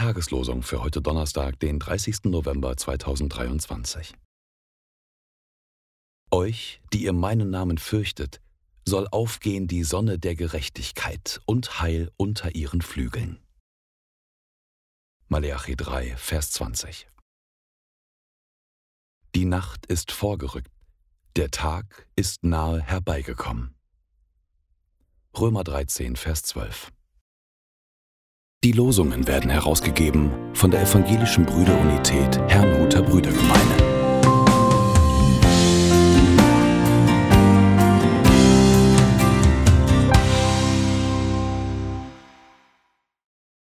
Tageslosung für heute Donnerstag, den 30. November 2023. Euch, die ihr meinen Namen fürchtet, soll aufgehen die Sonne der Gerechtigkeit und Heil unter ihren Flügeln. Maleachi 3, Vers 20. Die Nacht ist vorgerückt, der Tag ist nahe herbeigekommen. Römer 13, Vers 12. Die Losungen werden herausgegeben von der Evangelischen Brüderunität Herrnhuter Brüdergemeine.